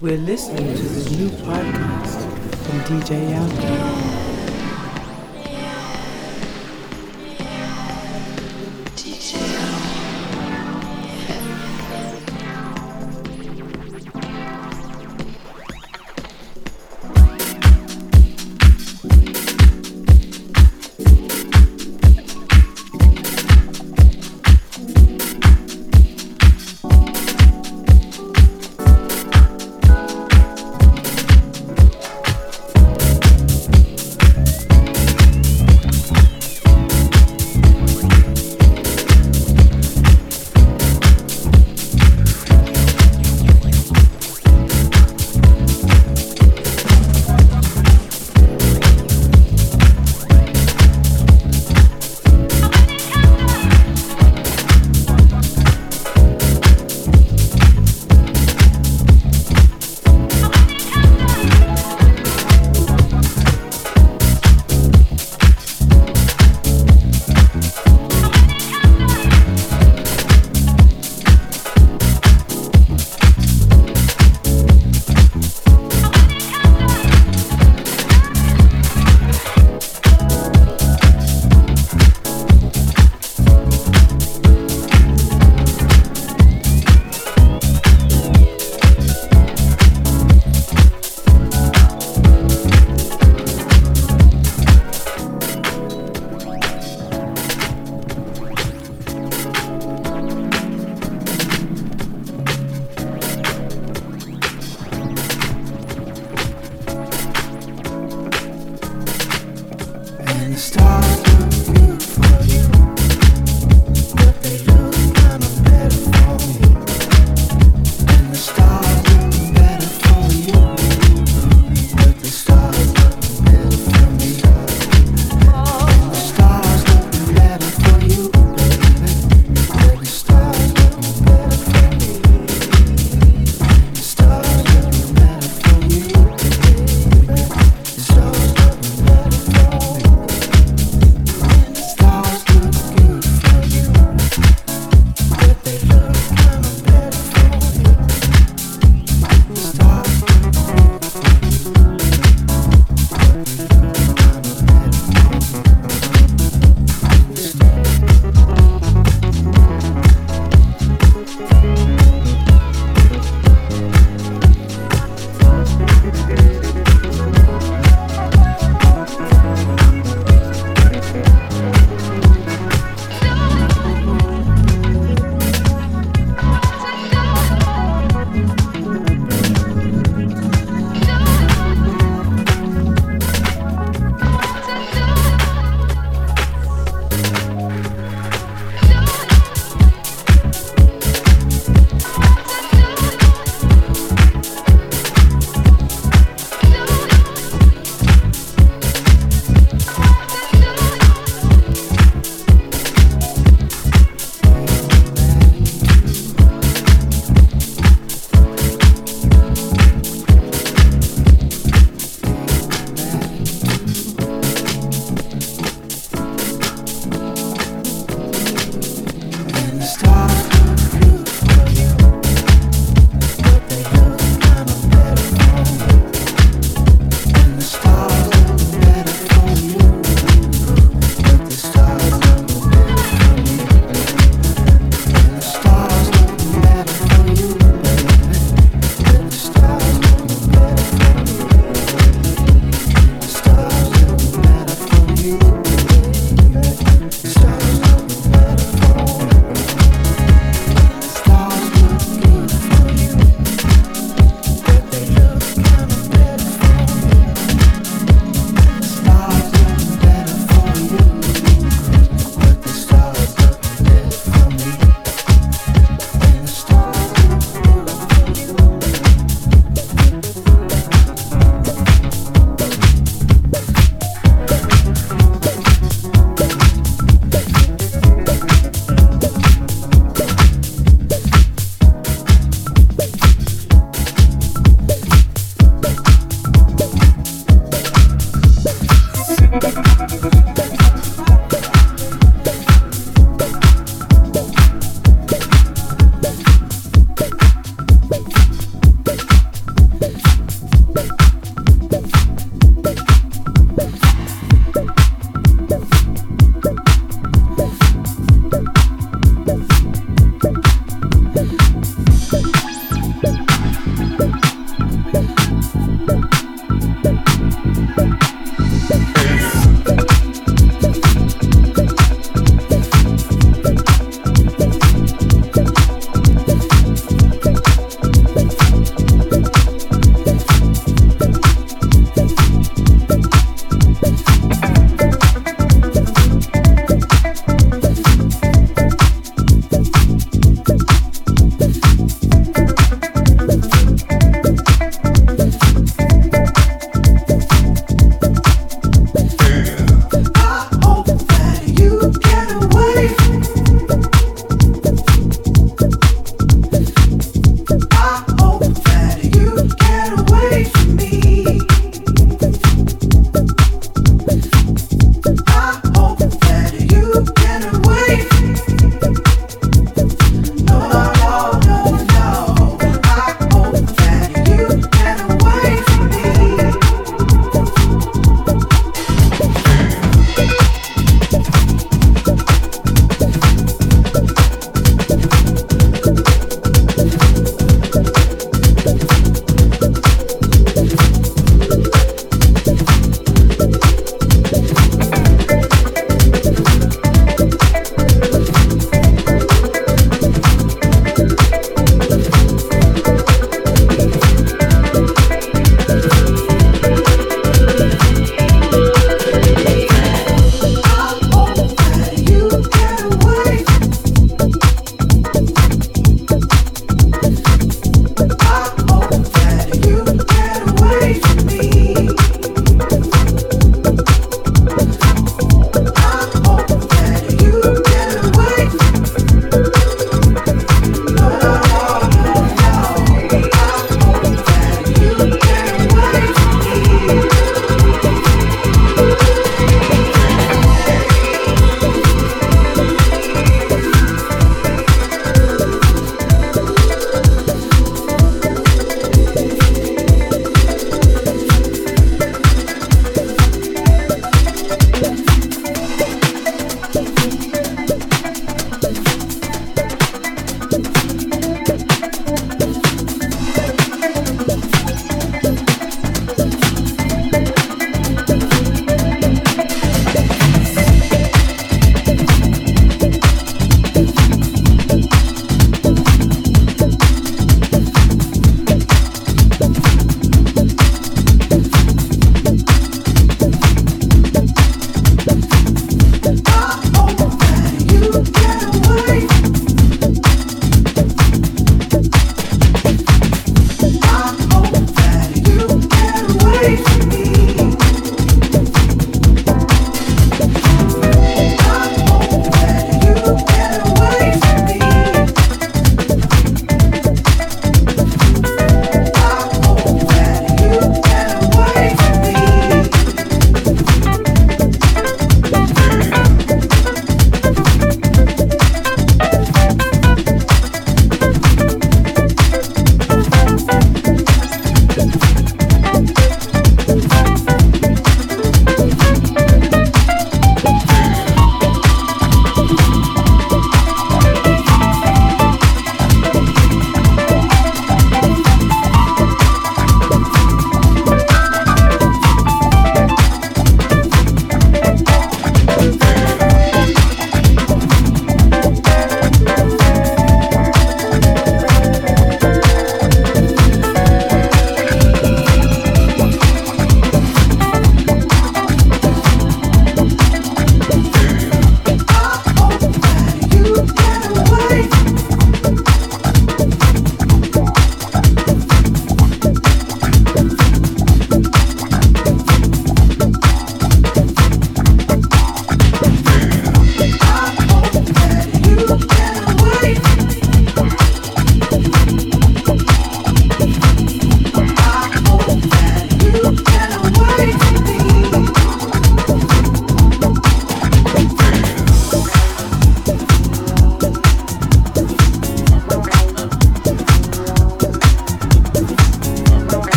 We're listening to the new podcast from DJ Yankee. stars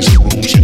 snakes and rooms.